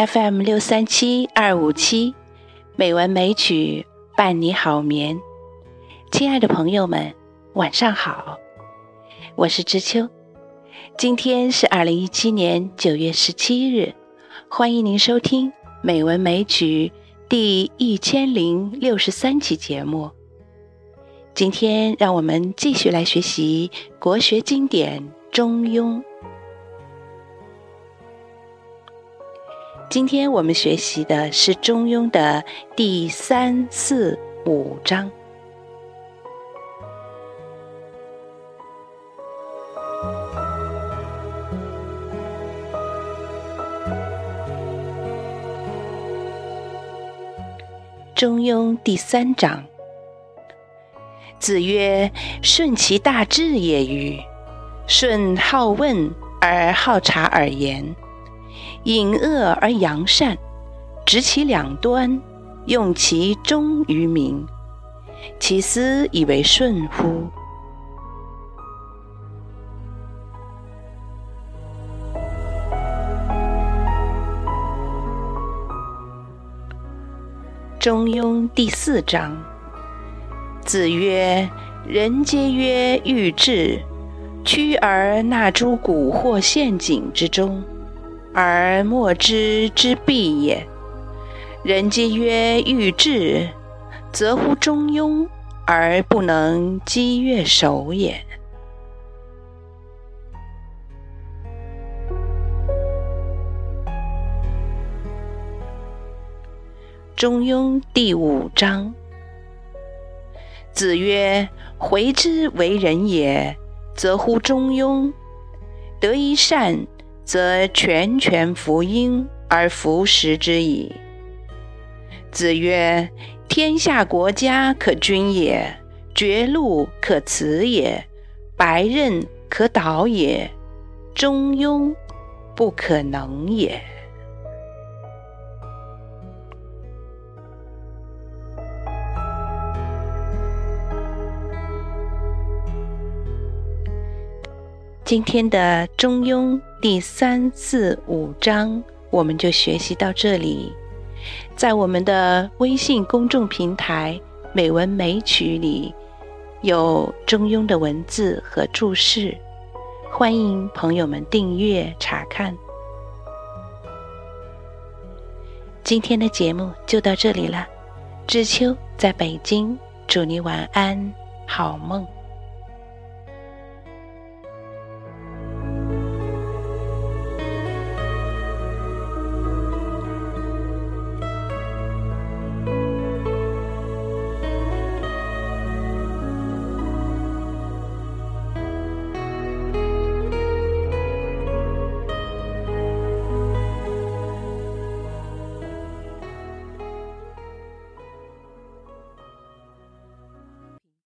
FM 六三七二五七，美文美曲伴你好眠。亲爱的朋友们，晚上好，我是知秋。今天是二零一七年九月十七日，欢迎您收听《美文美曲》第一千零六十三期节目。今天，让我们继续来学习国学经典《中庸》。今天我们学习的是《中庸》的第三、四、五章。《中庸》第三章。子曰：“顺其大志也与？顺好问而好察而言。”隐恶而扬善，执其两端，用其中于民，其斯以为顺乎？中庸第四章。子曰：“人皆曰欲治，趋而纳诸蛊惑陷阱之中。”而莫知之必也。人皆曰欲治，则乎中庸而不能积越守也。中庸第五章。子曰：“回之为人也，则乎中庸，得一善。”则全权服膺而服食之矣。子曰：“天下国家可君也，绝路可辞也，白刃可导也，中庸不可能也。”今天的《中庸》。第三、四、五章，我们就学习到这里。在我们的微信公众平台“美文美曲”里，有中庸的文字和注释，欢迎朋友们订阅查看。今天的节目就到这里了，知秋在北京，祝你晚安，好梦。